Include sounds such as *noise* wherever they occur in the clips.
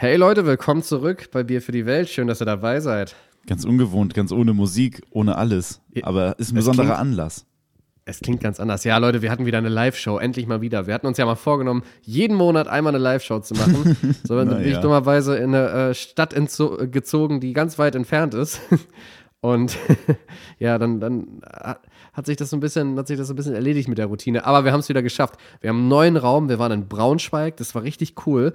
Hey Leute, willkommen zurück bei Bier für die Welt. Schön, dass ihr dabei seid. Ganz ungewohnt, ganz ohne Musik, ohne alles. Aber ist ein besonderer klingt- Anlass. Es klingt ganz anders. Ja, Leute, wir hatten wieder eine Live-Show. Endlich mal wieder. Wir hatten uns ja mal vorgenommen, jeden Monat einmal eine Live-Show zu machen. *laughs* So, dann bin ich Naja. dummerweise in eine äh, Stadt gezogen, die ganz weit entfernt ist. *laughs* Und *laughs* ja, dann, dann hat sich das so ein bisschen, hat sich das so ein bisschen erledigt mit der Routine. Aber wir haben es wieder geschafft. Wir haben einen neuen Raum. Wir waren in Braunschweig. Das war richtig cool.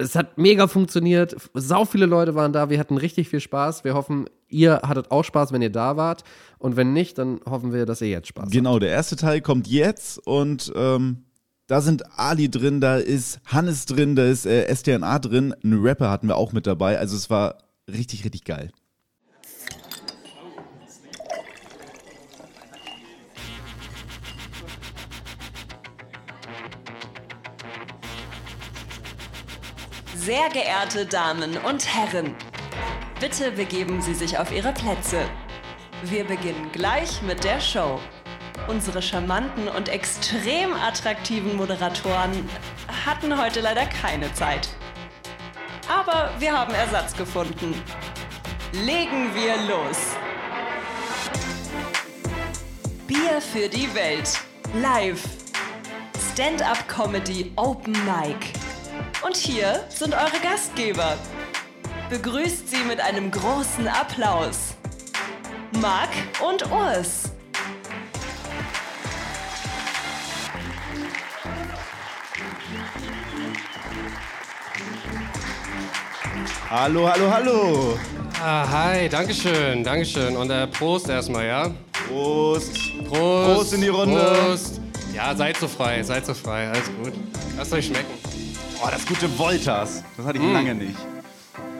Es hat mega funktioniert. Sau viele Leute waren da. Wir hatten richtig viel Spaß. Wir hoffen, ihr hattet auch Spaß, wenn ihr da wart. Und wenn nicht, dann hoffen wir, dass ihr jetzt Spaß habt. Genau, der erste Teil kommt jetzt und ähm, da sind Ali drin, da ist Hannes drin, da ist äh, STNA drin, ein Rapper hatten wir auch mit dabei. Also es war richtig, richtig geil. Sehr geehrte Damen und Herren, bitte begeben Sie sich auf Ihre Plätze. Wir beginnen gleich mit der Show. Unsere charmanten und extrem attraktiven Moderatoren hatten heute leider keine Zeit. Aber wir haben Ersatz gefunden. Legen wir los. Bier für die Welt. Live. Stand-up-Comedy Open Mic. Und hier sind eure Gastgeber. Begrüßt sie mit einem großen Applaus. Marc und Urs. Hallo, hallo, hallo. Ah, hi, Dankeschön, Dankeschön. Und äh, Prost erstmal, ja? Prost. Prost. Prost in die Runde. Prost. Ja, seid so frei, seid so frei, alles gut. Lasst euch schmecken. Oh, das gute Voltas. Das hatte ich lange nicht.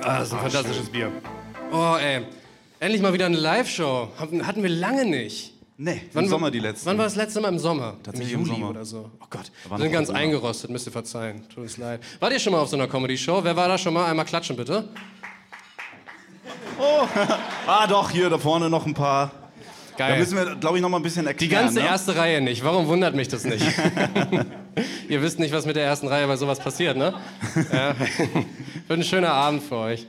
Ah, das ist ein fantastisches Bier. Oh, ey. Endlich mal wieder eine Live-Show. Hatten wir lange nicht. Nee, im Sommer die letzten. Wann war das letzte Mal im Sommer? Tatsächlich Im im Juli Sommer. oder so. Oh Gott, wir sind ganz eingerostet, müsst ihr verzeihen. Tut uns leid. Wart ihr schon mal auf so einer Comedy-Show? Wer war da schon mal? Einmal klatschen, bitte. *laughs* Ah, doch, hier da vorne noch ein paar. Da Geil. müssen wir, glaube ich, noch mal ein bisschen Die erklären. ganze ne? erste Reihe nicht. Warum wundert mich das nicht? *laughs* Ihr wisst nicht, was mit der ersten Reihe bei sowas passiert, ne? Ja. Wird ein schöner Abend für euch.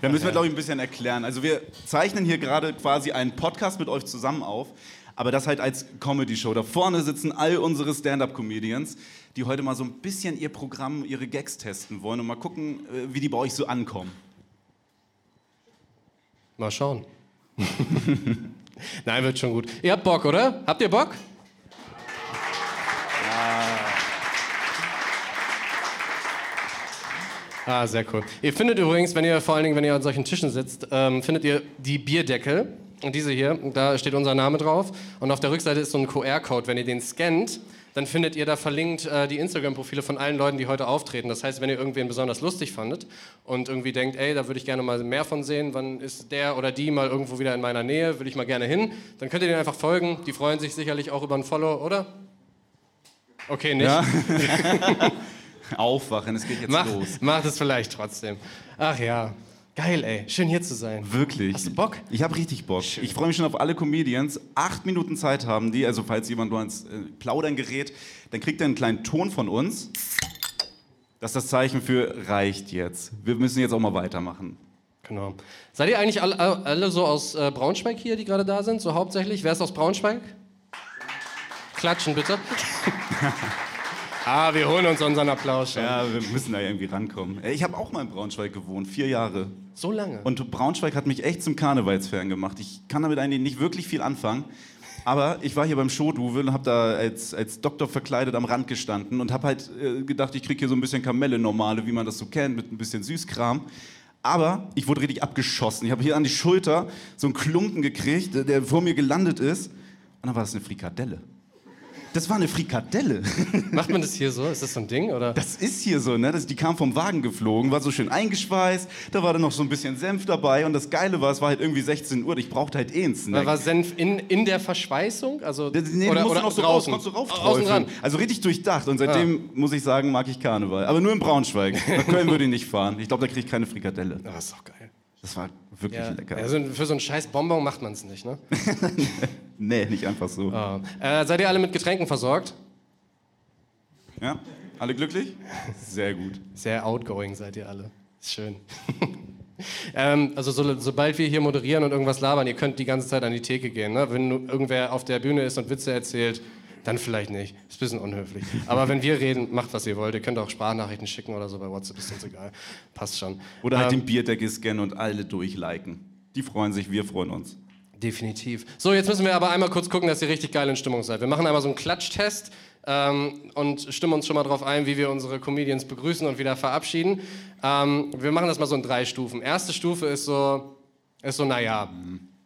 Da müssen wir, glaube ich, ein bisschen erklären. Also wir zeichnen hier gerade quasi einen Podcast mit euch zusammen auf, aber das halt als Comedy-Show. Da vorne sitzen all unsere Stand-Up-Comedians, die heute mal so ein bisschen ihr Programm, ihre Gags testen wollen und mal gucken, äh, wie die bei euch so ankommen. Mal schauen. *laughs* Nein, wird schon gut. Ihr habt Bock, oder? Habt ihr Bock? Ah, sehr cool. Ihr findet übrigens, wenn ihr vor allen Dingen, wenn ihr an solchen Tischen sitzt, ähm, findet ihr die Bierdeckel. Und diese hier, da steht unser Name drauf. Und auf der Rückseite ist so ein QR-Code. Wenn ihr den scannt, dann findet ihr da verlinkt äh, die Instagram-Profile von allen Leuten, die heute auftreten. Das heißt, wenn ihr irgendwen besonders lustig fandet und irgendwie denkt, ey, da würde ich gerne mal mehr von sehen, wann ist der oder die mal irgendwo wieder in meiner Nähe, würde ich mal gerne hin, dann könnt ihr denen einfach folgen. Die freuen sich sicherlich auch über ein Follow, oder? Okay, nicht. Ja. *laughs* *laughs* Aufwachen, es geht jetzt Mach, los. mach das vielleicht trotzdem. Ach ja, geil, ey. Schön hier zu sein. Wirklich. Hast du Bock? Ich habe richtig Bock. Ich freue mich schon auf alle Comedians. Acht Minuten Zeit haben die, also falls jemand nur ans äh, Plaudern gerät, dann kriegt er einen kleinen Ton von uns. Das ist das Zeichen für reicht jetzt. Wir müssen jetzt auch mal weitermachen. Genau. Seid ihr eigentlich alle, alle so aus äh, Braunschweig hier, die gerade da sind? So hauptsächlich? Wer ist aus Braunschweig? Klatschen bitte. *laughs* ah, wir holen uns unseren Applaus schon. Ja, wir müssen da irgendwie rankommen. Ich habe auch mal in Braunschweig gewohnt, vier Jahre. So lange. Und Braunschweig hat mich echt zum Karnevalsfan gemacht. Ich kann damit eigentlich nicht wirklich viel anfangen. Aber ich war hier beim Showduvel und habe da als, als Doktor verkleidet am Rand gestanden und habe halt äh, gedacht, ich kriege hier so ein bisschen Kamelle normale, wie man das so kennt, mit ein bisschen Süßkram. Aber ich wurde richtig abgeschossen. Ich habe hier an die Schulter so einen Klumpen gekriegt, der- der vor mir gelandet ist. Und dann war das eine Frikadelle. Das war eine Frikadelle. *laughs* Macht man das hier so? Ist das so ein Ding? Oder? Das ist hier so, ne? Das, die kam vom Wagen geflogen, war so schön eingeschweißt, da war dann noch so ein bisschen Senf dabei und das Geile war, es war halt irgendwie 16 Uhr, ich brauchte halt eh einen Snack. war Senf in, in der Verschweißung? Also, Das- nee, oder du musst oder noch so draußen? raus, konntest du Außen raufträufeln. ran. Also richtig durchdacht und seitdem, muss ich sagen, mag ich Karneval. Aber nur in Braunschweig. *laughs* Nach Köln würde ich nicht fahren. Ich glaube, da kriege ich keine Frikadelle. Ah, ist doch geil. Das war wirklich Ja. lecker. Ja, so ein- für so einen scheiß Bonbon macht man es nicht, ne? *laughs* nee, nicht einfach so. Ah. Äh, seid ihr alle mit Getränken versorgt? Ja? Alle glücklich? Sehr gut. Sehr outgoing seid ihr alle. Ist schön. *laughs* ähm, also so, sobald wir hier moderieren und irgendwas labern, ihr könnt die ganze Zeit an die Theke gehen. Ne? Wenn irgendwer auf der Bühne ist und Witze erzählt, dann vielleicht nicht. Ist ein bisschen unhöflich. Aber wenn wir reden, macht was ihr wollt. Ihr könnt auch Sprachnachrichten schicken oder so bei WhatsApp, ist uns egal. Passt schon. Oder halt Ähm, den Bierdeckel scannen und alle durchliken. Die freuen sich, wir freuen uns. Definitiv. So, jetzt müssen wir aber einmal kurz gucken, dass ihr richtig geil in Stimmung seid. Wir machen einmal so einen Klatschtest ähm, und stimmen uns schon mal drauf ein, wie wir unsere Comedians begrüßen und wieder verabschieden. Ähm, wir machen das mal so in drei Stufen. Erste Stufe ist so, ist so naja.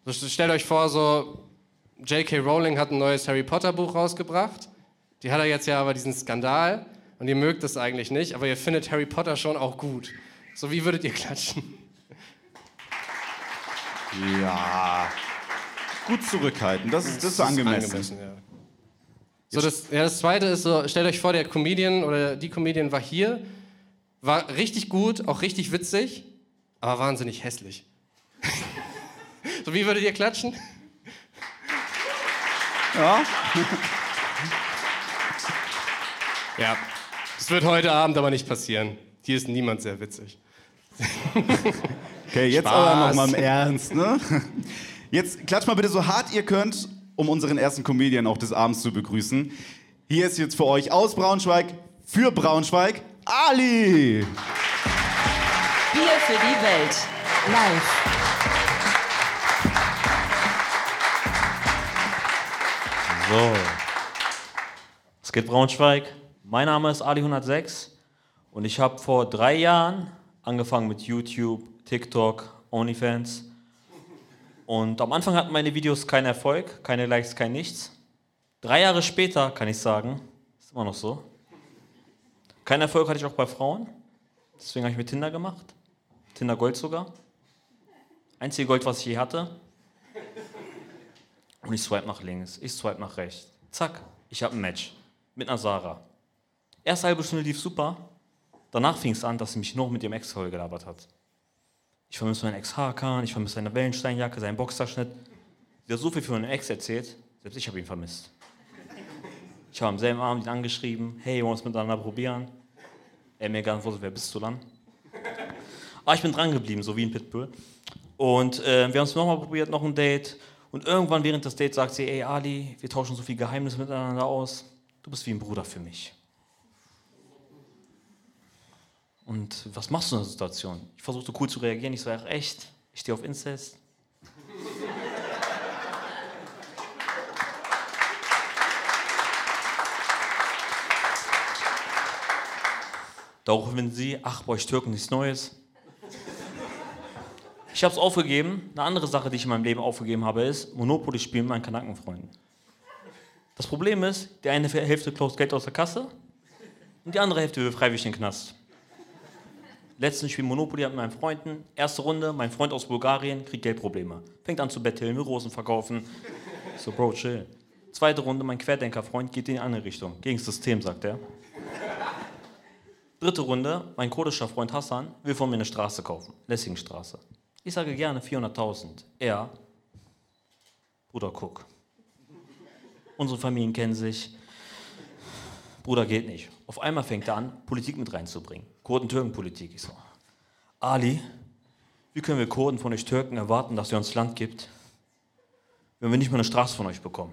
So, stellt euch vor, so J.K. Rowling hat ein neues Harry Potter Buch rausgebracht. Die hat er jetzt ja aber diesen Skandal und ihr mögt das eigentlich nicht, aber ihr findet Harry Potter schon auch gut. So, wie würdet ihr klatschen? Ja. Gut zurückhalten, das ist, das ist angemessen. ja. So, das, ja, das zweite ist so, stellt euch vor, der Comedian oder die Comedian war hier, war richtig gut, auch richtig witzig, aber wahnsinnig hässlich. *laughs* so, wie würdet ihr klatschen? Ja. Ja, das wird heute Abend aber nicht passieren. Hier ist niemand sehr witzig. Okay, jetzt Spaß. aber noch mal im Ernst, ne? Jetzt klatscht mal bitte so hart ihr könnt, um unseren ersten Comedian auch des Abends zu begrüßen. Hier ist jetzt für euch aus Braunschweig, für Braunschweig, Ali! Bier für die Welt. Live. So. Es geht Braunschweig. Mein Name ist Ali106 und ich habe vor drei Jahren angefangen mit YouTube, TikTok, OnlyFans. Und am Anfang hatten meine Videos keinen Erfolg, keine Likes, kein Nichts. Drei Jahre später kann ich sagen, ist immer noch so. Keinen Erfolg hatte ich auch bei Frauen. Deswegen habe ich mir Tinder gemacht. Tinder Gold sogar. Einzige Gold, was ich je hatte. Und ich swipe nach links, ich swipe nach rechts. Zack, ich habe ein Match mit einer Sarah. Erste halbe Stunde lief super. Danach fing es an, dass sie mich noch mit ihrem Ex voll gelabert hat. Ich vermisse meinen Ex-Hakan, ich vermisse seine Wellensteinjacke, seinen Boxerschnitt. Sie hat so viel für meinen Ex erzählt, selbst ich habe ihn vermisst. Ich habe am selben Abend ihn angeschrieben, hey, wollen wir es miteinander probieren? Er mir geantwortet, wer bist du dann? Aber ich bin dran geblieben, so wie ein Pitbull. Und äh, wir haben es nochmal probiert, noch ein Date. Und irgendwann während des Dates sagt sie, ey Ali, wir tauschen so viel Geheimnisse miteinander aus. Du bist wie ein Bruder für mich. Und was machst du in der Situation? Ich versuchte cool zu reagieren. Ich sage, echt? Ich stehe auf Incest. Daraufhin sie, ach, bei euch Türken nichts Neues. Ich habe es aufgegeben. Eine andere Sache, die ich in meinem Leben aufgegeben habe, ist Monopoly spielen mit meinen Kanakenfreunden. Das Problem ist, die eine Hälfte klaut Geld aus der Kasse und die andere Hälfte will freiwillig in den Knast. Letztens spielen Monopoly mit meinen Freunden. Erste Runde, mein Freund aus Bulgarien kriegt Geldprobleme. Fängt an zu betteln, will Rosen verkaufen. So, Bro, chill. Zweite Runde, mein Querdenkerfreund geht in die andere Richtung. Gegen das System, sagt er. Dritte Runde, mein kurdischer Freund Hassan will von mir eine Straße kaufen. Lessingstraße. Ich sage gerne 400.000. Er, Bruder, guck. Unsere Familien kennen sich. Bruder geht nicht. Auf einmal fängt er an, Politik mit reinzubringen. Kurden-Türken-Politik. So, Ali, wie können wir Kurden von euch Türken erwarten, dass ihr uns Land gibt, wenn wir nicht mal eine Straße von euch bekommen?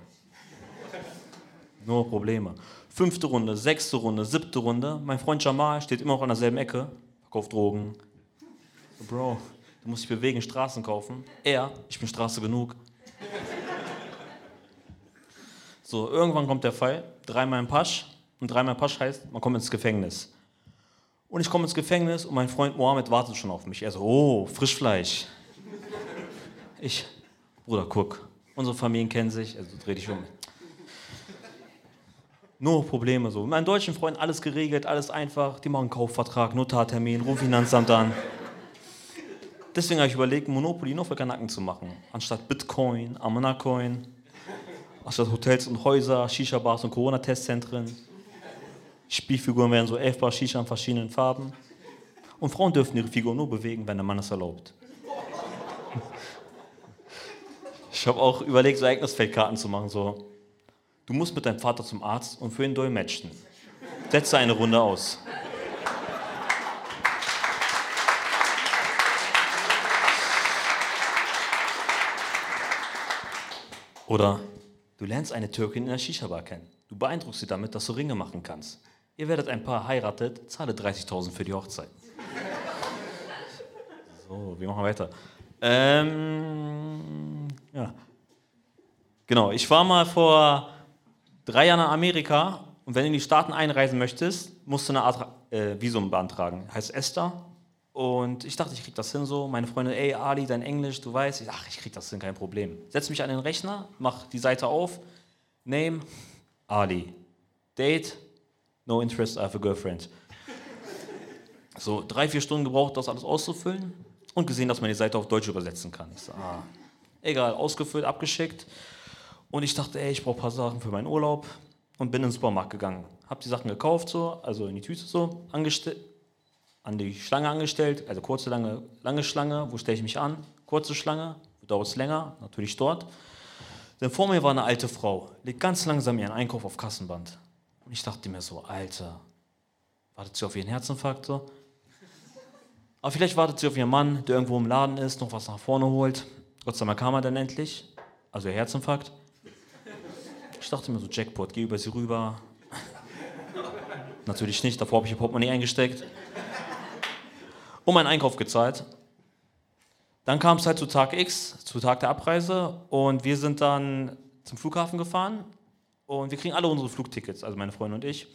*laughs* Nur Probleme. Fünfte Runde, sechste Runde, siebte Runde. Mein Freund Jamal steht immer noch an derselben Ecke, verkauft Drogen. Bro, du musst dich bewegen, Straßen kaufen. Er, ich bin Straße genug. So, irgendwann kommt der Fall, dreimal im Pasch. Und dreimal im Pasch heißt, man kommt ins Gefängnis. Und ich komme ins Gefängnis und mein Freund Mohammed wartet schon auf mich. Er so, oh, Frischfleisch. Ich, Bruder, guck, unsere Familien kennen sich, also dreh dich um. Nur Probleme so. Mit meinen deutschen Freunden alles geregelt, alles einfach. Die machen Kaufvertrag, Notartermin, ruf Finanzamt an. Deswegen habe ich überlegt, Monopoly nur für Kanaken zu machen. Anstatt Bitcoin, Amanacoin, anstatt Hotels und Häuser, Shisha-Bars und Corona-Testzentren. Spielfiguren werden so elf Bar Shisha in verschiedenen Farben. Und Frauen dürfen ihre Figur nur bewegen, wenn der Mann es erlaubt. Ich habe auch überlegt, so Ereignisfeldkarten zu machen. So, du musst mit deinem Vater zum Arzt und für ihn dolmetschen. Setze eine Runde aus. Oder du lernst eine Türkin in der Shisha-Bar kennen. Du beeindruckst sie damit, dass du Ringe machen kannst. Ihr werdet ein Paar heiratet, zahle 30.000 für die Hochzeit. So, wir machen weiter. Ähm, ja. Genau, ich war mal vor drei Jahren in Amerika und wenn du in die Staaten einreisen möchtest, musst du eine Art äh, Visum beantragen. Heißt Esther. Und ich dachte, ich krieg das hin so. Meine Freundin, ey Ali, dein Englisch, du weißt. Ich ach, ich krieg das hin, kein Problem. Setz mich an den Rechner, mach die Seite auf. Name, Ali. Date, no interest, I have a girlfriend. So, drei, vier Stunden gebraucht, das alles auszufüllen und gesehen, dass man die Seite auf Deutsch übersetzen kann. Ich so, ah, egal, ausgefüllt, abgeschickt. Und ich dachte, ey, ich brauche ein paar Sachen für meinen Urlaub und bin in den Supermarkt gegangen. Hab die Sachen gekauft, so, also in die Tüte so, an die Schlange angestellt, also kurze, lange, lange Schlange, wo stelle ich mich an? Kurze Schlange, dauert es länger, natürlich dort. Denn vor mir war eine alte Frau, legt ganz langsam ihren Einkauf auf Kassenband. Und ich dachte mir so, Alter, wartet sie auf ihren Herzinfarkt so? Aber vielleicht wartet sie auf ihren Mann, der irgendwo im Laden ist, noch was nach vorne holt. Gott sei Dank kam er dann endlich, also ihr Herzinfarkt. Ich dachte mir so, Jackpot, geh über sie rüber. Natürlich nicht, davor habe ich ihr Portemonnaie eingesteckt. Und meinen Einkauf gezahlt. Dann kam es halt zu Tag X, zu Tag der Abreise. Und wir sind dann zum Flughafen gefahren. Und wir kriegen alle unsere Flugtickets, also meine Freundin und ich.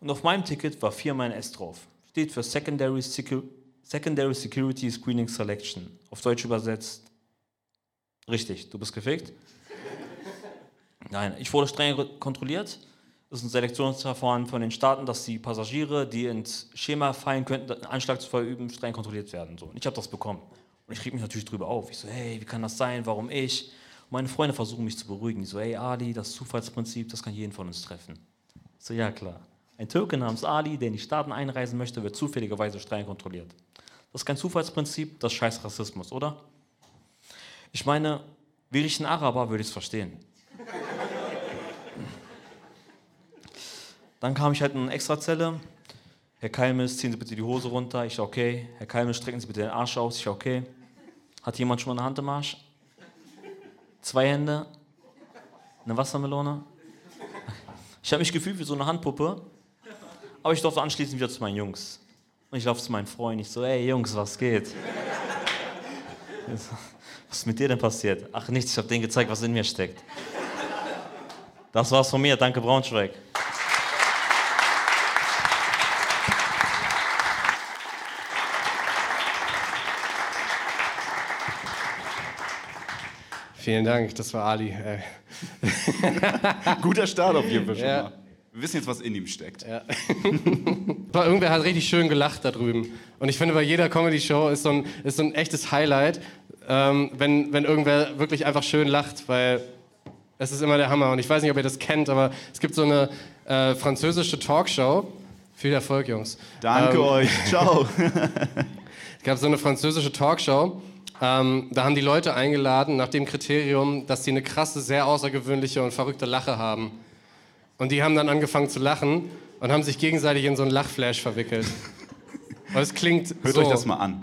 Und auf meinem Ticket war viermal ein S drauf. Steht für Secondary, Secu Secondary Security Screening Selection. Auf Deutsch übersetzt. Richtig, du bist gefickt. *laughs* Nein, ich wurde streng kontrolliert. Das ist ein Selektionsverfahren von den Staaten, dass die Passagiere, die ins Schema fallen könnten, einen Anschlag zu verüben, streng kontrolliert werden. So. Und ich habe das bekommen. Und ich kriege mich natürlich drüber auf. Ich so, hey, wie kann das sein? Warum ich? Meine Freunde versuchen mich zu beruhigen. Die so, hey Ali, das Zufallsprinzip, das kann jeden von uns treffen. Ich so, ja klar. Ein Türke namens Ali, der in die Staaten einreisen möchte, wird zufälligerweise streng kontrolliert. Das ist kein Zufallsprinzip, das ist scheiß Rassismus, oder? Ich meine, wäre ich ein Araber, würde ich es verstehen. Dann kam ich halt in eine Extrazelle. Herr Kalmes, ziehen Sie bitte die Hose runter. Ich okay. Herr Kalmes, strecken Sie bitte den Arsch aus. Ich okay. Hat jemand schon mal eine Hand im Arsch? Zwei Hände? Eine Wassermelone? Ich habe mich gefühlt wie so eine Handpuppe. Aber ich durfte anschließend wieder zu meinen Jungs. Und ich laufe zu meinen Freunden. Ich so, ey Jungs, was geht? *laughs* Was ist mit dir denn passiert? Ach nichts, ich habe denen gezeigt, was in mir steckt. Das war's von mir. Danke, Braunschweig. Vielen Dank, das war Ali. Äh. *laughs* Guter Start auf jeden Fall schon Ja. mal. Wir wissen jetzt, was in ihm steckt. Ja. *laughs* Irgendwer hat richtig schön gelacht da drüben. Und ich finde, bei jeder Comedy-Show ist, so ein, ist so ein echtes Highlight, ähm, wenn, wenn irgendwer wirklich einfach schön lacht, weil es ist immer der Hammer. Und ich weiß nicht, ob ihr das kennt, aber es gibt so eine äh, französische Talkshow. Viel Erfolg, Jungs. Danke Ähm, euch. Ciao. *laughs* Es gab so eine französische Talkshow. Ähm, da haben die Leute eingeladen nach dem Kriterium, dass sie eine krasse, sehr außergewöhnliche und verrückte Lache haben. Und die haben dann angefangen zu lachen und haben sich gegenseitig in so einen Lachflash verwickelt. *laughs* Und es klingt Hört so. euch das mal an.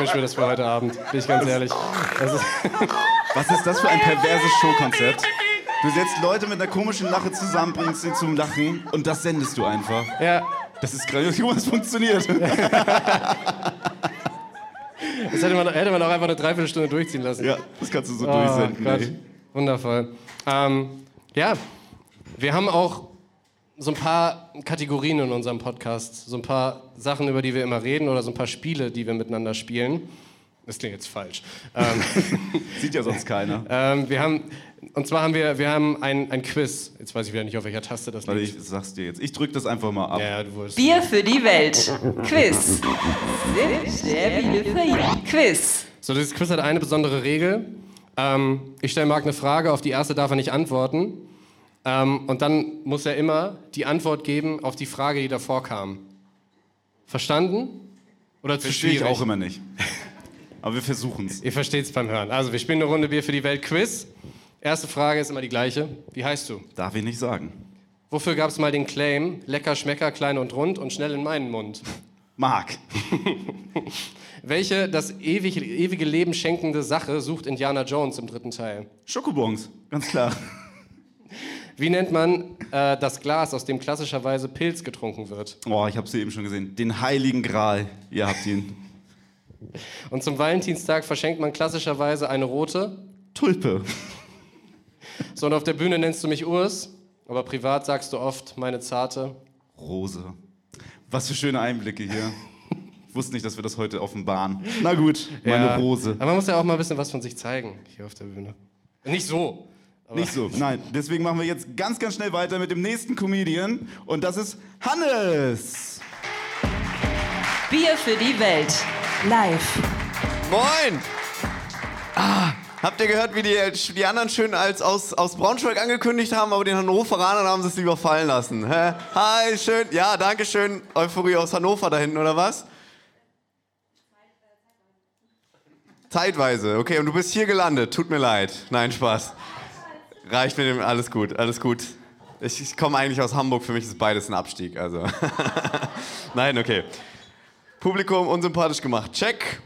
Wünsche mir das für heute Abend, bin ich ganz ehrlich. Ist, *laughs* Was ist das für ein perverses Showkonzept? Du setzt Leute mit einer komischen Lache zusammen, bringst sie zum Lachen und das sendest du einfach. ja, Das ist grandios. Das funktioniert. *laughs* das hätte man, hätte man auch einfach eine Dreiviertelstunde durchziehen lassen. Ja, das kannst du so Oh durchsenden. Wundervoll. Ähm, ja, wir haben auch so ein paar Kategorien in unserem Podcast, so ein paar Sachen, über die wir immer reden oder so ein paar Spiele, die wir miteinander spielen. Das klingt jetzt falsch. Ähm, *laughs* Sieht ja sonst keiner. ähm, wir haben, und zwar haben wir, wir haben ein, ein Quiz. Jetzt weiß ich wieder nicht, auf welcher Taste das Warte, liegt. ich sag's dir jetzt. Ich drück das einfach mal ab. Ja, du wolltest. Bier für die Welt. Quiz. Der Bier für ihn. Quiz. So, dieses Quiz hat eine besondere Regel. Ähm, ich stelle Marc eine Frage, auf die erste darf er nicht antworten. Ähm, und dann muss er immer die Antwort geben auf die Frage, die davor kam. Verstanden? Oder zu Verstehe ich schwierig? auch immer nicht. *laughs* Aber wir versuchen es. Ihr versteht es beim Hören. Also, wir spielen eine Runde Bier für die Welt Quiz. Erste Frage ist immer die gleiche. Wie heißt du? Darf ich nicht sagen. Wofür gab es mal den Claim, lecker, schmecker, klein und rund und schnell in meinen Mund? Marc. *laughs* Welche das ewige, ewige Leben schenkende Sache sucht Indiana Jones im dritten Teil? Schokobons, ganz klar. Wie nennt man äh, das Glas, aus dem klassischerweise Pilz getrunken wird? Oh, ich habe sie eben schon gesehen. Den Heiligen Gral. Ihr habt ihn. Und zum Valentinstag verschenkt man klassischerweise eine rote. Tulpe. So, und auf der Bühne nennst du mich Urs, aber privat sagst du oft meine zarte. Rose. Was für schöne Einblicke hier. Ich wusste nicht, dass wir das heute offenbaren. Na gut, meine Ja. Rose. Aber man muss ja auch mal ein bisschen was von sich zeigen hier auf der Bühne. Nicht so. Nicht so, nein. Deswegen machen wir jetzt ganz, ganz schnell weiter mit dem nächsten Comedian. Und das ist Hannes. Bier für die Welt. Live. Moin! Ah, habt ihr gehört, wie die, die anderen schön als aus, aus Braunschweig angekündigt haben, aber den Hannoveranern haben sie es lieber fallen lassen? Hä? Hi, schön. Ja, danke schön. Euphorie aus Hannover da hinten, oder was? Zeitweise, okay. Und du bist hier gelandet. Tut mir leid. Nein, Spaß. Reicht mit dem. Alles gut, alles gut. Ich, ich komme eigentlich aus Hamburg. Für mich ist beides ein Abstieg. Also. *laughs* Nein, okay. Publikum unsympathisch gemacht. Check.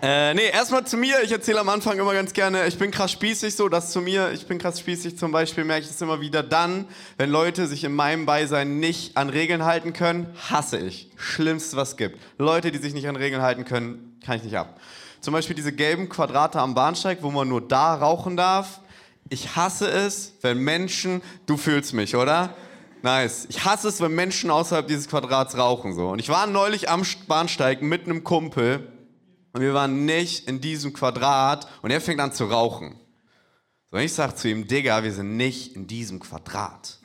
Äh, nee, erstmal zu mir. Ich erzähle am Anfang immer ganz gerne, ich bin krass spießig, so das zu mir. Ich bin krass spießig. Zum Beispiel merke ich das immer wieder dann, wenn Leute sich in meinem Beisein nicht an Regeln halten können, hasse ich. Schlimmste, was gibt. Leute, die sich nicht an Regeln halten können, kann ich nicht ab. Zum Beispiel diese gelben Quadrate am Bahnsteig, wo man nur da rauchen darf. Ich hasse es, wenn Menschen, du fühlst mich, oder? Nice. Ich hasse es, wenn Menschen außerhalb dieses Quadrats rauchen so. Und ich war neulich am Bahnsteig mit einem Kumpel und wir waren nicht in diesem Quadrat und er fängt an zu rauchen. So, und ich sag zu ihm, Digga, wir sind nicht in diesem Quadrat.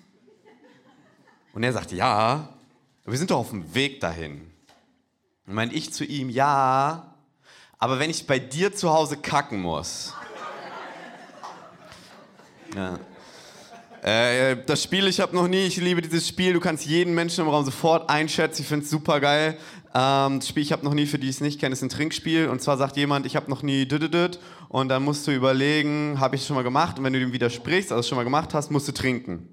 Und er sagt, ja, wir sind doch auf dem Weg dahin. Und meint ich zu ihm, ja, aber wenn ich bei dir zu Hause kacken muss. Ja. Äh, das Spiel, ich habe noch nie, ich liebe dieses Spiel, du kannst jeden Menschen im Raum sofort einschätzen, ich finde es super geil. Ähm, das Spiel, ich habe noch nie, für die es nicht kennen, ist ein Trinkspiel und zwar sagt jemand, ich habe noch nie düdüdüd und dann musst du überlegen, habe ich es schon mal gemacht und wenn du dem widersprichst, also schon mal gemacht hast, musst du trinken.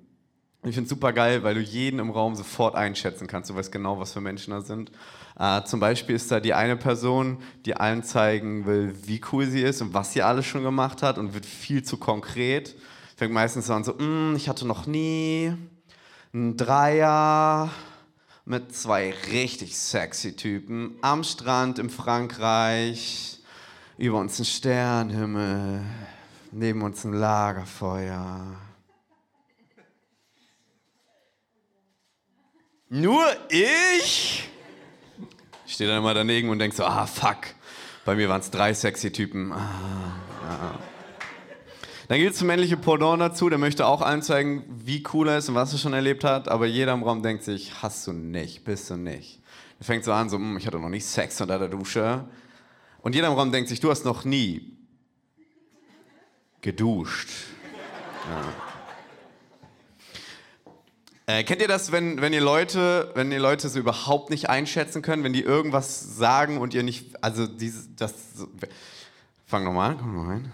Ich finde es super geil, weil du jeden im Raum sofort einschätzen kannst. Du weißt genau, was für Menschen da sind. Äh, zum Beispiel ist da die eine Person, die allen zeigen will, wie cool sie ist und was sie alles schon gemacht hat und wird viel zu konkret. Fängt meistens an so, "Mm, ich hatte noch nie einen Dreier mit zwei richtig sexy Typen am Strand in Frankreich, über uns ein Sternenhimmel, neben uns ein Lagerfeuer. Nur ich? Ich stehe dann immer daneben und denke so, ah, fuck. Bei mir waren es drei sexy Typen. Ah, ja. Dann gibt es ein männliche Pendant dazu, der möchte auch allen zeigen, wie cool er ist und was er schon erlebt hat, aber jeder im Raum denkt sich, hast du nicht, bist du nicht. Er fängt so an, so, "Hm, ich hatte noch nie Sex unter der Dusche. Und jeder im Raum denkt sich, du hast noch nie geduscht. Äh, kennt ihr das, wenn, wenn ihr Leute, wenn ihr Leute so überhaupt nicht einschätzen können, wenn die irgendwas sagen und ihr nicht, also dieses, das, so, fang nochmal komm mal rein.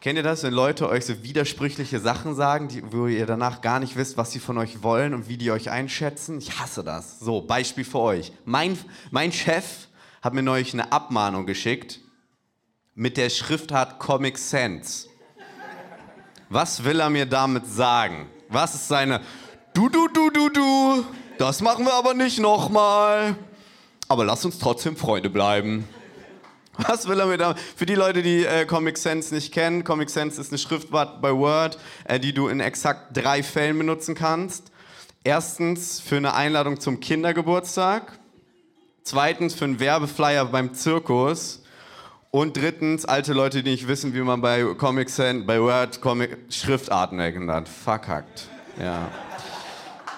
Kennt ihr das, wenn Leute euch so widersprüchliche Sachen sagen, die, wo ihr danach gar nicht wisst, was sie von euch wollen und wie die euch einschätzen? Ich hasse das. So, Beispiel für euch. Mein, mein Chef hat mir neulich eine Abmahnung geschickt mit der Schriftart Comic Sans. Was will er mir damit sagen? Was ist seine Du, du, du, du, du, das machen wir aber nicht nochmal. Aber lass uns trotzdem Freunde bleiben. Was will er mir da? Für die Leute, die äh, Comic Sans nicht kennen, Comic Sans ist eine Schriftart bei Word, äh, die du in exakt drei Fällen benutzen kannst. Erstens für eine Einladung zum Kindergeburtstag. Zweitens für einen Werbeflyer beim Zirkus. Und drittens, alte Leute, die nicht wissen, wie man bei Comic Sans, bei Word Comic Schriftarten ändert. Verkackt. Ja.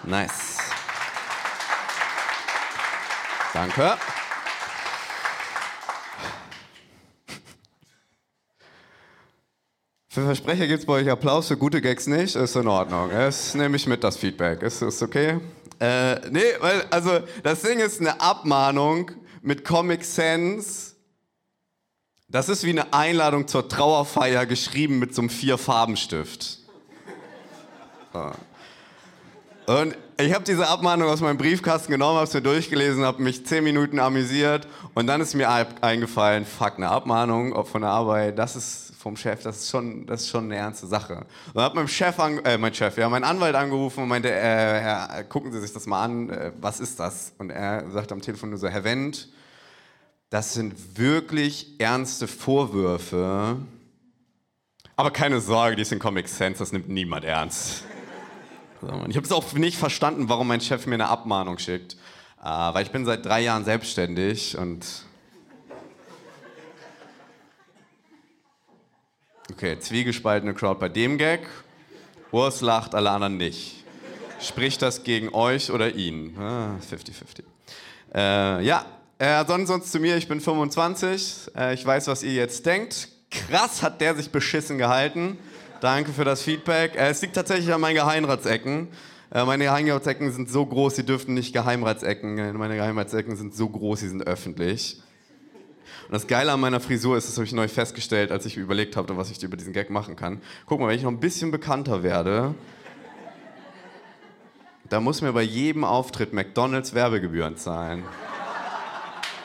Nice. Danke. Für Versprecher gibt es bei euch Applaus, für gute Gags nicht. Ist in Ordnung. Es nehme ich mit, das Feedback. Ist, ist okay. Äh, nee, weil, also, das Ding ist eine Abmahnung mit Comic Sans. Das ist wie eine Einladung zur Trauerfeier geschrieben mit so einem Vier-Farbenstift. So. Und ich habe diese Abmahnung aus meinem Briefkasten genommen, habe es mir durchgelesen, habe mich zehn Minuten amüsiert und dann ist mir eingefallen, fuck, eine Abmahnung von der Arbeit, das ist vom Chef, das ist schon, das ist schon eine ernste Sache. Und dann hat mein Chef, äh, mein Chef, ja, mein Anwalt angerufen und meinte, äh, Herr, gucken Sie sich das mal an, äh, was ist das? Und er sagte am Telefon nur so, Herr Wendt, das sind wirklich ernste Vorwürfe, aber keine Sorge, die sind Comic Sense, das nimmt niemand ernst. Ich habe es auch nicht verstanden, warum mein Chef mir eine Abmahnung schickt. Äh, weil ich bin seit drei Jahren selbstständig und... Okay, zwiegespaltene Crowd bei dem Gag. Urs lacht, alle anderen nicht. Spricht das gegen euch oder ihn? 50-50. Ah, äh, ja, äh, sonst, sonst zu mir, ich bin 25. Äh, ich weiß, was ihr jetzt denkt. Krass hat der sich beschissen gehalten. Danke für das Feedback. Äh, es liegt tatsächlich an meinen Geheimratsecken. Äh, meine Geheimratsecken sind so groß, sie dürften nicht Geheimratsecken. Äh, meine Geheimratsecken sind so groß, sie sind öffentlich. Und das Geile an meiner Frisur ist, das habe ich neu festgestellt, als ich überlegt habe, was ich über diesen Gag machen kann. Guck mal, wenn ich noch ein bisschen bekannter werde, da muss mir bei jedem Auftritt McDonalds Werbegebühren zahlen.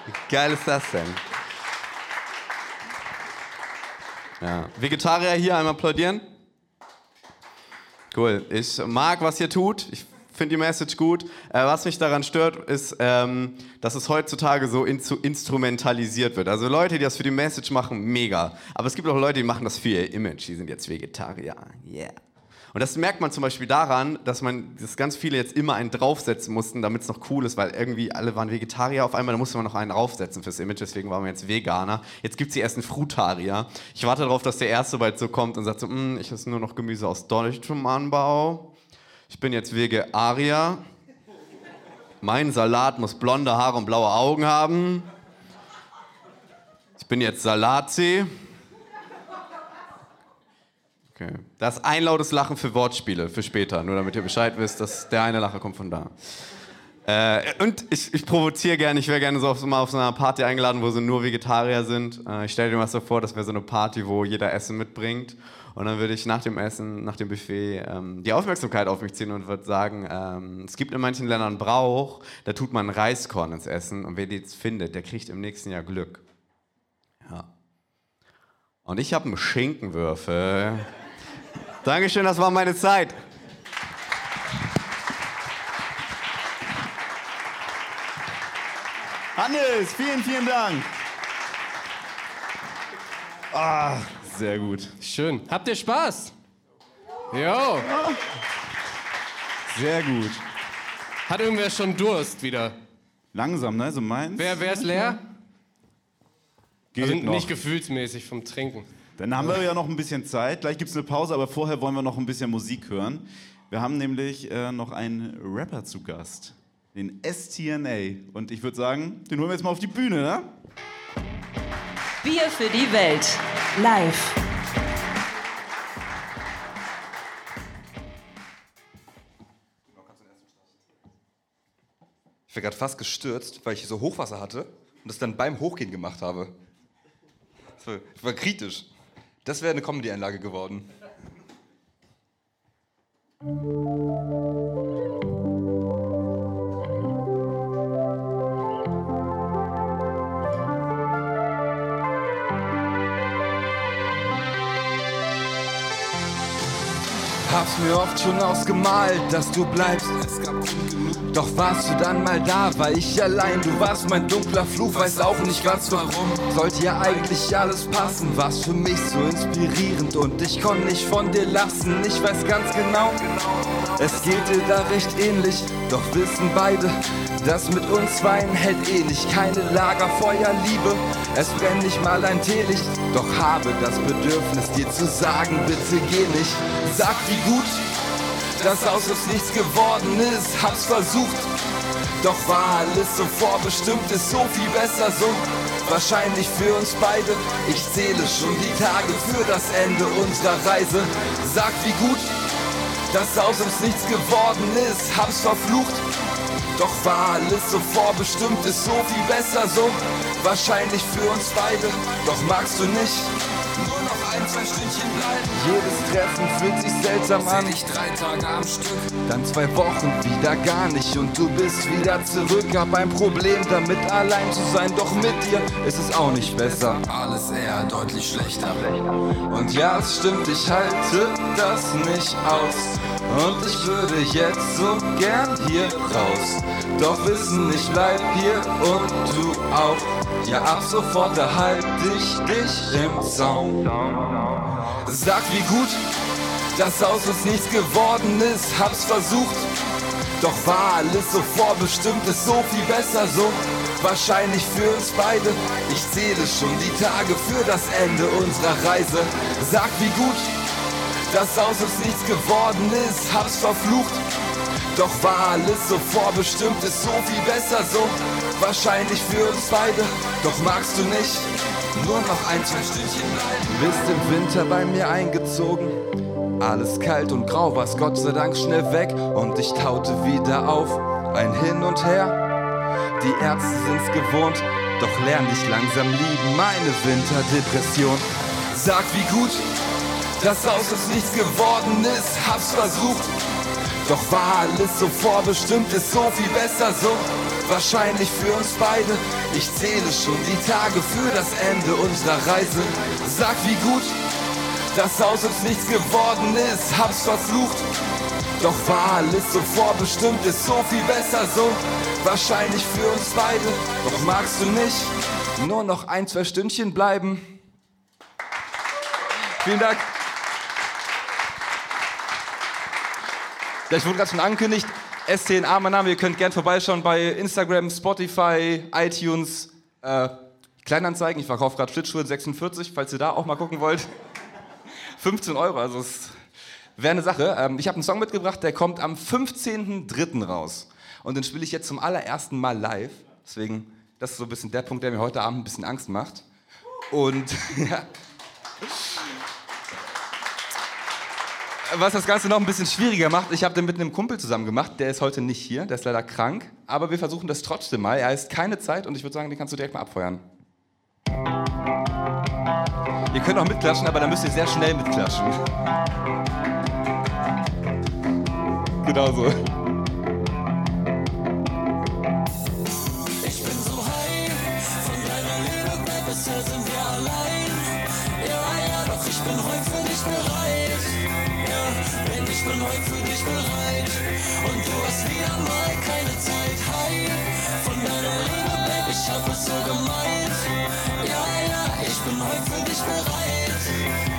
Wie geil ist das denn? Ja. Vegetarier hier einmal applaudieren. Cool. Ich mag, was ihr tut. Ich finde die Message gut. Äh, was mich daran stört, ist, ähm, dass es heutzutage so in instrumentalisiert wird. Also Leute, die das für die Message machen, mega. Aber es gibt auch Leute, die machen das für ihr Image. Die sind jetzt Vegetarier. Yeah. Und das merkt man zum Beispiel daran, dass man, dass ganz viele jetzt immer einen draufsetzen mussten, damit es noch cool ist, weil irgendwie alle waren Vegetarier auf einmal, da musste man noch einen draufsetzen fürs Image, deswegen waren wir jetzt Veganer. Jetzt gibt es die ersten Frutarier. Ich warte darauf, dass der Erste bald so kommt und sagt so, hm, ich esse nur noch Gemüse aus deutschem Anbau. Ich bin jetzt Vegetarier. Mein Salat muss blonde Haare und blaue Augen haben. Ich bin jetzt Salati. Okay. Das ist ein lautes Lachen für Wortspiele, für später, nur damit ihr Bescheid wisst, dass der eine Lacher kommt von da. Äh, und ich, ich provoziere gerne, ich wäre gerne so auf, mal auf so einer Party eingeladen, wo so nur Vegetarier sind. Äh, ich stelle dir mal so vor, das wäre so eine Party, wo jeder Essen mitbringt. Und dann würde ich nach dem Essen, nach dem Buffet, ähm, die Aufmerksamkeit auf mich ziehen und würde sagen, ähm, es gibt in manchen Ländern Brauch, da tut man Reiskorn ins Essen und wer die jetzt findet, der kriegt im nächsten Jahr Glück. Ja. Und ich habe einen Schinkenwürfel. Dankeschön, das war meine Zeit. Hannes, vielen, vielen Dank. Ah, sehr gut. Schön. Habt ihr Spaß? Jo. Sehr gut. Hat irgendwer schon Durst wieder? Langsam, ne? So meins. Wer, wer ist leer? Geht also noch. nicht gefühlsmäßig vom Trinken. Dann haben wir ja noch ein bisschen Zeit. Gleich gibt es eine Pause, aber vorher wollen wir noch ein bisschen Musik hören. Wir haben nämlich äh, noch einen Rapper zu Gast, den STNA. Und ich würde sagen, den holen wir jetzt mal auf die Bühne, ne? Bier für die Welt. Live. Ich wäre gerade fast gestürzt, weil ich so Hochwasser hatte und das dann beim Hochgehen gemacht habe. Das war kritisch. Das wäre eine Comedy-Einlage geworden. Mir oft schon ausgemalt, dass du bleibst. Doch warst du dann mal da, war ich allein. Du warst mein dunkler Fluch, weiß auch nicht ganz warum. Sollte ja eigentlich alles passen, warst für mich so inspirierend und ich konnte nicht von dir lassen. Ich weiß ganz genau, es geht dir da recht ähnlich. Doch wissen beide, das mit uns Zweien hält nicht. Keine Lagerfeuerliebe, es brennt nicht mal ein Teelicht. Doch habe das Bedürfnis, dir zu sagen, bitte geh nicht. Sag wie gut, dass aus uns nichts geworden ist. Hab's versucht, doch war alles so vorbestimmt, ist so viel besser so. Wahrscheinlich für uns beide. Ich zähle schon die Tage für das Ende unserer Reise. Sag wie gut, dass aus uns nichts geworden ist. Hab's verflucht, Doch war alles so vorbestimmt, ist so viel besser so. Wahrscheinlich für uns beide, doch magst du nicht. Nur noch ein, zwei Stündchen bleiben. Jedes Treffen fühlt sich seltsam an. Ich drei Tage am Stück. Dann zwei Wochen wieder gar nicht und du bist wieder zurück. Hab ein Problem damit allein zu sein, doch mit dir ist es auch nicht besser. Alles eher deutlich schlechter. Und ja, es stimmt, ich halte das nicht aus. Und ich würde jetzt so gern hier raus. Doch wissen, ich bleib hier und du auch. Ja, ab sofort erhalte ich dich im Zaun. Sag wie gut, dass aus uns nichts geworden ist. Hab's versucht, doch war alles so vorbestimmt, ist so viel besser so. Wahrscheinlich für uns beide. Ich zähle schon die Tage für das Ende unserer Reise. Sag wie gut, dass aus uns nichts geworden ist. Hab's verflucht. Doch war alles so vorbestimmt, ist so viel besser so. Wahrscheinlich für uns beide, doch magst du nicht. Nur noch ein, zwei Stündchen bleiben. Bist im Winter bei mir eingezogen. Alles kalt und grau, war's Gott sei Dank schnell weg und ich taute wieder auf. Ein Hin und Her. Die Ärzte sind's gewohnt, doch lern dich langsam lieben, meine Winterdepression. Sag wie gut, dass aus uns nichts geworden ist, hab's versucht. Doch war alles so vorbestimmt, ist so viel besser so. Wahrscheinlich für uns beide. Ich zähle schon die Tage für das Ende unserer Reise. Sag wie gut, dass aus uns nichts geworden ist, hab's verflucht. Doch war alles so vorbestimmt, ist so viel besser so. Wahrscheinlich für uns beide. Doch magst du nicht nur noch ein, zwei Stündchen bleiben? Vielen Dank. Ja, ich wurde gerade schon angekündigt. STNA, mein Name. Ihr könnt gern vorbeischauen bei Instagram, Spotify, iTunes, äh, Kleinanzeigen. Ich verkaufe gerade Schlittschuhe 46, falls ihr da auch mal gucken wollt. *laughs* 15 Euro, also es wäre eine Sache. Ähm, ich habe einen Song mitgebracht, der kommt am 15.03. raus. Und den spiele ich jetzt zum allerersten Mal live. Deswegen, das ist so ein bisschen der Punkt, der mir heute Abend ein bisschen Angst macht. Und *laughs* ja. Was das Ganze noch ein bisschen schwieriger macht, ich habe den mit einem Kumpel zusammen gemacht, der ist heute nicht hier, der ist leider krank, aber wir versuchen das trotzdem mal. Er heißt keine Zeit und ich würde sagen, den kannst du direkt mal abfeuern. Ihr könnt auch mitklatschen, aber dann müsst ihr sehr schnell mitklatschen. *laughs* Genau so. Ich hab es so gemeint. Ja, ja, ich bin heute für dich bereit.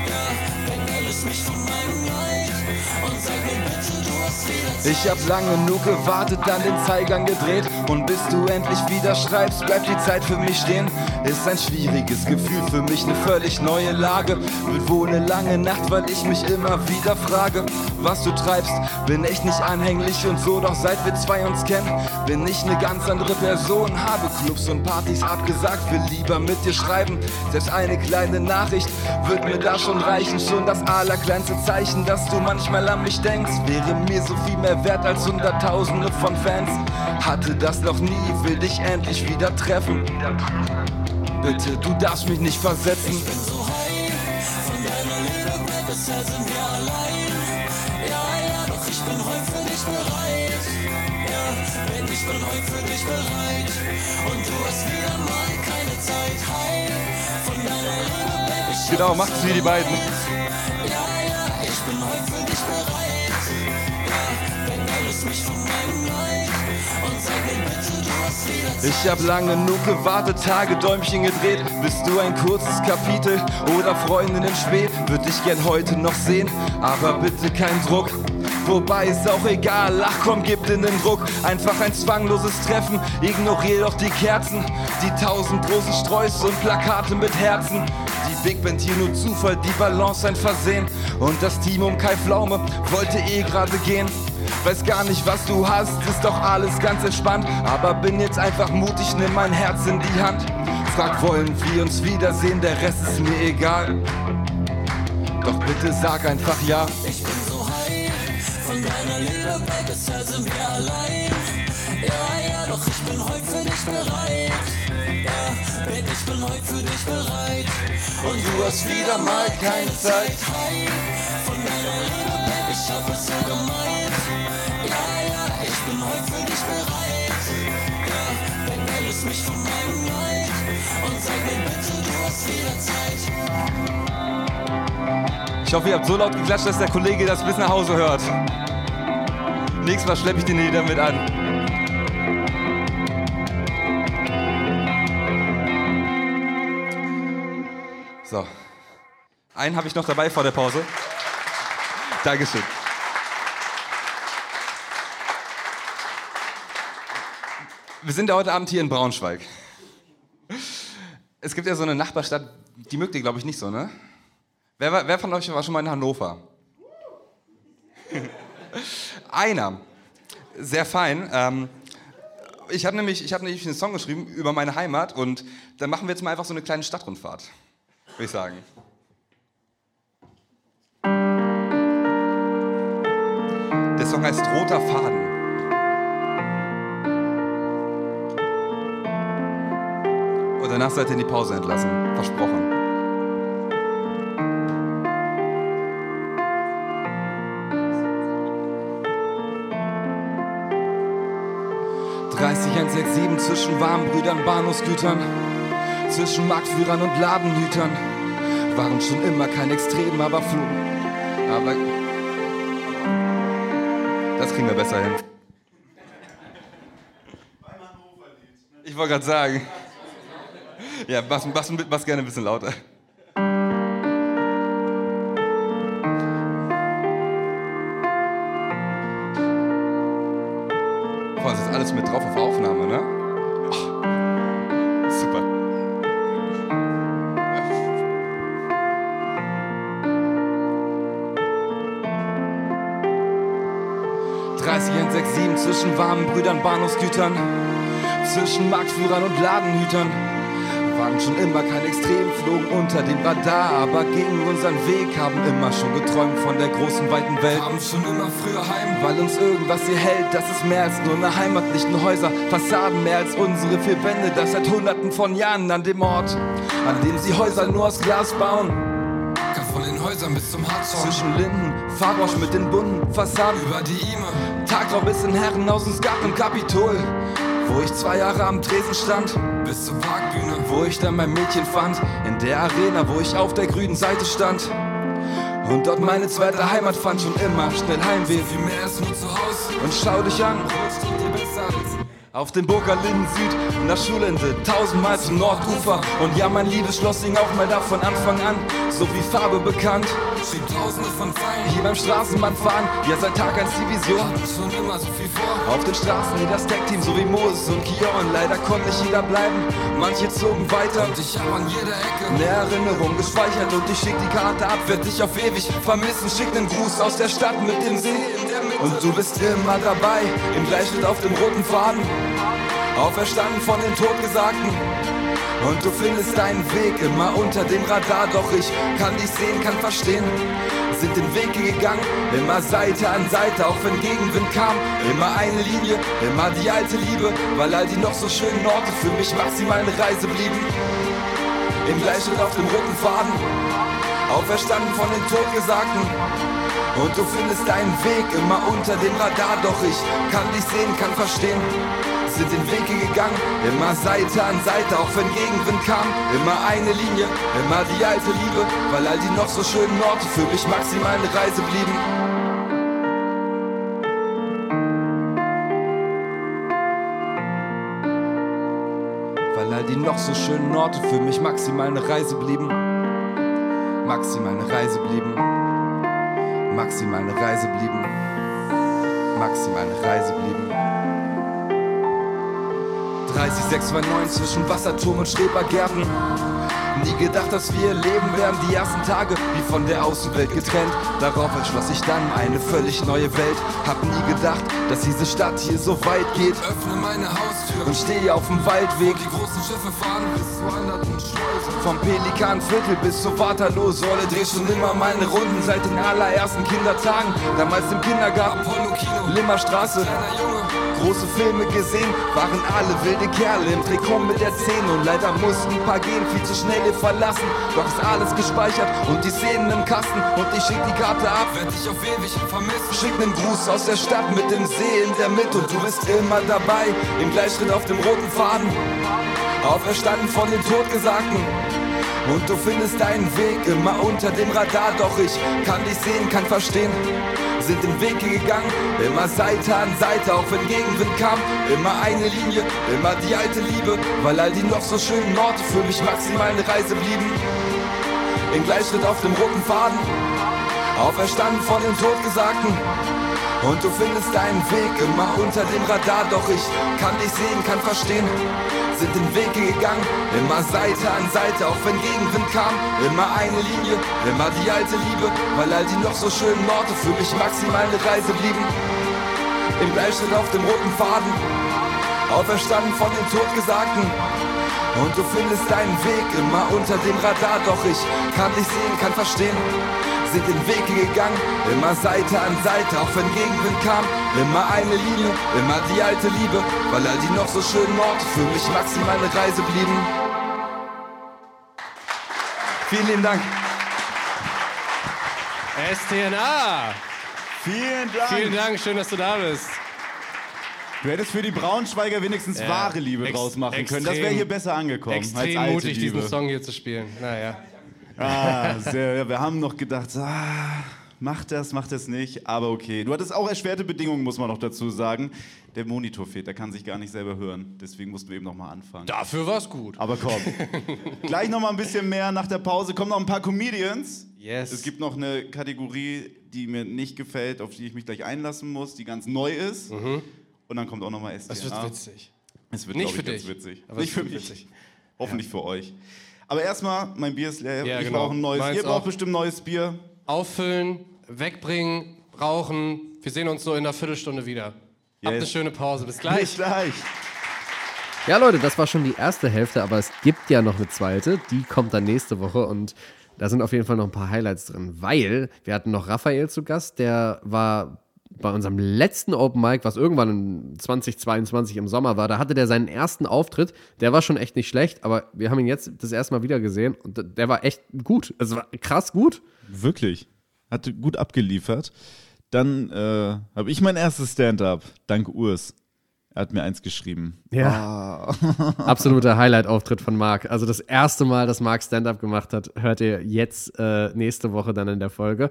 Ja, denk alles mich von meinem Leid. Und sag mir bitte, du hast wieder Zeit. Ich hab lange genug gewartet, dann den Zeigern gedreht. Und bis du endlich wieder schreibst, bleibt die Zeit für mich stehen. Ist ein schwieriges Gefühl für mich, eine völlig neue Lage. Wird wohl eine lange Nacht, weil ich mich immer wieder frage, was du treibst. Bin echt nicht anhänglich und so, doch seit wir zwei uns kennen, bin ich eine ganz andere Person. Habe Clubs und Partys abgesagt, will lieber mit dir schreiben. Selbst eine kleine Nachricht wird mir da schon reichen. Schon das allerkleinste Zeichen, dass du manchmal an mich denkst, wäre mir so viel mehr wert als Hunderttausende von Fans. Hatte das noch nie, will dich endlich wieder treffen. Bitte, du darfst mich nicht versetzen. Ich bin so high von deiner Liebe, Babe, bisher sind wir allein. Ja, ja, doch ich bin heute für dich bereit. Ja, denn ich bin heute für dich bereit. Und du hast wieder mal keine Zeit. Hi von deiner Liebe, Babe, ich Genau, macht's wie die beiden. Ja, ja, ich bin heute für dich bereit. Ja, denk alles mich von meinem Leid. Ich hab lange genug gewartet, Tage Däumchen gedreht. Bist du ein kurzes Kapitel oder Freundin in Spee? Würd dich gern heute noch sehen, aber bitte kein Druck. Wobei ist auch egal, ach komm, gib dir den Druck. Einfach ein zwangloses Treffen, ignorier doch die Kerzen. Die tausend großen Sträuße und Plakate mit Herzen. Die Big Band hier nur Zufall, die Balance ein Versehen. Und das Team um Kai Pflaume wollte eh gerade gehen. Weiß gar nicht, was du hast, ist doch alles ganz entspannt. Aber bin jetzt einfach mutig, nimm mein Herz in die Hand. Frag, wollen wir uns wiedersehen, der Rest ist mir egal. Doch bitte sag einfach ja. Ich bin so high von deiner Liebe, Babe, bisher sind wir allein. Ja, ja, doch ich bin heute für dich bereit. Ja, Baby, ich bin heute für dich bereit. Und du hast wieder mal keine Zeit. Von deiner Liebe, Baby, ich hab es so gemeint. Bin heute für dich bereit. Ja, Baby, löse mich von meinem Neid. Und sag mir bitte, du hast wieder Zeit. Ich hoffe, ihr habt so laut geklatscht, dass der Kollege das bis nach Hause hört. Nächstes Mal schleppe ich den Lieder mit an. So. Einen habe ich noch dabei vor der Pause. Dankeschön. Wir sind ja heute Abend hier in Braunschweig. Es gibt ja so eine Nachbarstadt, die mögt ihr, glaube ich, nicht so, ne? Wer, wer von euch war schon mal in Hannover? *laughs* Einer. Sehr fein. Ähm, ich habe nämlich, ich hab nämlich einen Song geschrieben über meine Heimat und dann machen wir jetzt mal einfach so eine kleine Stadtrundfahrt, würde ich sagen. Der Song heißt Roter Faden. Und danach seid ihr in die Pause entlassen. Versprochen. ...30167 zwischen Warmbrüdern, Bahnhofsgütern... ...zwischen Marktführern und Ladenhütern... ...waren schon immer kein Extrem, aber flogen... ...aber... Das kriegen wir besser hin. Ich wollte gerade sagen... *laughs* Ja, mach's, mach's, mach's gerne ein bisschen lauter. Boah, das ist alles mit drauf auf Aufnahme, ne? Super. 30167 zwischen warmen Brüdern, Bahnhofsgütern, zwischen Marktführern und Ladenhütern. Waren schon immer kein Extrem, flogen unter dem Radar, aber gegen unseren Weg haben immer schon geträumt von der großen, weiten Welt. Haben schon immer früher heim. Weil uns irgendwas hier hält, das ist mehr als nur eine Heimat, nicht nur Häuser, Fassaden, mehr als unsere vier Wände, das seit hunderten von Jahren an dem Ort, an dem sie Häuser nur aus Glas bauen. Von den Häusern bis zum Hartzaun. Zwischen Linden, Fahrrausch mit den bunten Fassaden, Über die Ime. Tagtraum bis in Herrenhausens Garten im Kapitol, wo ich zwei Jahre am Tresen stand, Bis zur Parkbühne. Wo ich dann mein Mädchen fand, in der Arena, wo ich auf der grünen Seite stand. Und dort meine zweite Heimat fand schon immer schnell Heimweh. Viel mehr ist nur zu Hause. Und schau dich an, auf dem Burger Linden Süd, nach Schulende, tausendmal zum Nordufer. Und ja, mein Liebesschloss hing auch mal da von Anfang an, so wie Farbe bekannt. Schrieb tausende von Zeilen. Hier beim Straßenbahnfahren, ja seit Tag 1 die Vision. Hatten schon immer so viel vor. Auf den Straßen wie das Tech-Team, so wie Moses und Kion. Leider konnte nicht jeder bleiben, manche zogen weiter. Und ich hab an jeder Ecke. Eine Erinnerung gespeichert und ich schick die Karte ab, werd dich auf ewig vermissen. Schick nen Gruß aus der Stadt mit dem See. Und du bist immer dabei, im Gleichschritt auf dem roten Faden. Auferstanden von den Totgesagten. Und du findest deinen Weg immer unter dem Radar, doch ich kann dich sehen, kann verstehen. Sind den Weg gegangen, immer Seite an Seite, auch wenn Gegenwind kam. Immer eine Linie, immer die alte Liebe, weil all die noch so schönen Orte für mich maximal eine Reise blieben im Gleichschritt auf dem roten Faden, auferstanden von den Totgesagten. Und du findest deinen Weg immer unter dem Radar, doch ich kann dich sehen, kann verstehen. Sind den Weg gegangen, immer Seite an Seite, auch wenn Gegenwind kam. Immer eine Linie, immer die alte Liebe, weil all die noch so schönen Orte für mich maximal eine Reise blieben. Weil all die noch so schönen Orte für mich maximal eine Reise blieben. Maximal eine Reise blieben. Maximal eine Reise blieben. Maximal eine Reise blieben. 30629 zwischen Wasserturm und Schrebergärten. Nie gedacht, dass wir leben werden, die ersten Tage wie von der Außenwelt getrennt. Darauf entschloss ich dann eine völlig neue Welt. Hab nie gedacht, dass diese Stadt hier so weit geht. Öffne meine Haustür. Und stehe auf dem Waldweg. Die großen Schiffe fahren bis zur wanderten Schleuse. Vom Pelikanviertel bis zur Waterloo-Säule dreh schon immer meine Runden seit den allerersten Kindertagen. Damals im Kindergarten, Apollo Kino. Limmerstraße, große Filme gesehen, waren alle wilde Kerle im Trikot mit der 10 und leider mussten ein paar gehen, viel zu schnell ihr verlassen. Doch ist alles gespeichert und die Szenen im Kasten und ich schick die Karte ab, werd dich auf ewig vermissen. Schick nen Gruß aus der Stadt mit dem See in der Mitte und du bist immer dabei, im Gleichschritt auf dem roten Faden. Auferstanden von den Todgesagten. Und du findest deinen Weg immer unter dem Radar, doch ich kann dich sehen, kann verstehen. Sind den Weg gegangen, immer Seite an Seite, auch wenn Gegenwind kam. Immer eine Linie, immer die alte Liebe, weil all die noch so schönen Orte für mich maximal eine Reise blieben. In Gleichschritt auf dem roten Faden, auferstanden von den Todgesagten. Und du findest deinen Weg immer unter dem Radar, doch ich kann dich sehen, kann verstehen. Sind den Weg gegangen, immer Seite an Seite, auch wenn Gegenwind kam. Immer eine Linie, immer die alte Liebe, weil all die noch so schönen Orte für mich maximal eine Reise blieben. Im Gleichschritt auf dem roten Faden, auferstanden von den Todgesagten. Und du findest deinen Weg immer unter dem Radar, doch ich kann dich sehen, kann verstehen. Sind den Weg gegangen, immer Seite an Seite, auch wenn Gegenwind kam. Immer eine Linie, immer die alte Liebe, weil all die noch so schönen Orte für mich maximal eine Reise blieben. Vielen lieben Dank. STNA. Vielen Dank. Vielen Dank, schön, dass du da bist. Du hättest für die Braunschweiger wenigstens Ja. wahre Liebe draus machen können. Das wäre hier besser angekommen als Extrem alte mutig, Liebe. diesen Song hier zu spielen. Naja. Ah, sehr, ja, wir haben noch gedacht, ah, mach das, mach das nicht, aber okay. Du hattest auch erschwerte Bedingungen, muss man noch dazu sagen. Der Monitor fehlt, der kann sich gar nicht selber hören. Deswegen mussten wir eben noch mal anfangen. Dafür war's gut. Aber komm, gleich noch mal ein bisschen mehr nach der Pause. Kommen noch ein paar Comedians. Yes. Es gibt noch eine Kategorie, die mir nicht gefällt, auf die ich mich gleich einlassen muss, die ganz neu ist. Und dann kommt auch noch mal SDA. Das wird witzig. Es wird, Nicht ich, für dich, witzig. aber nicht es für mich. witzig. Hoffentlich für euch. Aber erstmal, mein Bier ist leer. Ja, ich genau. brauche ein neues. Meins Ihr braucht auch. bestimmt neues Bier. Auffüllen, wegbringen, rauchen. Wir sehen uns so in einer Viertelstunde wieder. Habt Yes. eine schöne Pause. Bis Bis gleich. gleich. Ja, Leute, das war schon die erste Hälfte, aber es gibt ja noch eine zweite. Die kommt dann nächste Woche und da sind auf jeden Fall noch ein paar Highlights drin, weil wir hatten noch Raphael zu Gast, der war bei unserem letzten Open Mic, was irgendwann in 2022 im Sommer war, da hatte der seinen ersten Auftritt. Der war schon echt nicht schlecht, aber wir haben ihn jetzt das erste Mal wieder gesehen und der war echt gut. Also war krass gut. Wirklich. Hat gut abgeliefert. Dann äh, habe ich mein erstes Stand-up, dank Urs. Er hat mir eins geschrieben. Ja. Absoluter *laughs* Highlight-Auftritt von Marc. Also das erste Mal, dass Marc Stand-up gemacht hat, hört ihr jetzt äh, nächste Woche dann in der Folge.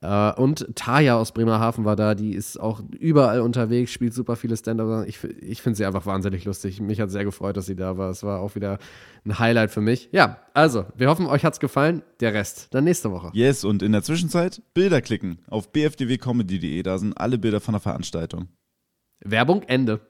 Äh, und Taya aus Bremerhaven war da, die ist auch überall unterwegs, spielt super viele Stand-up. Ich, ich finde sie einfach wahnsinnig lustig. Mich hat sehr gefreut, dass sie da war. Es war auch wieder ein Highlight für mich. Ja, also, wir hoffen, euch hat's gefallen. Der Rest dann nächste Woche. Yes, und in der Zwischenzeit Bilder klicken auf bfdwcomedy.de. Da sind alle Bilder von der Veranstaltung. Werbung Ende.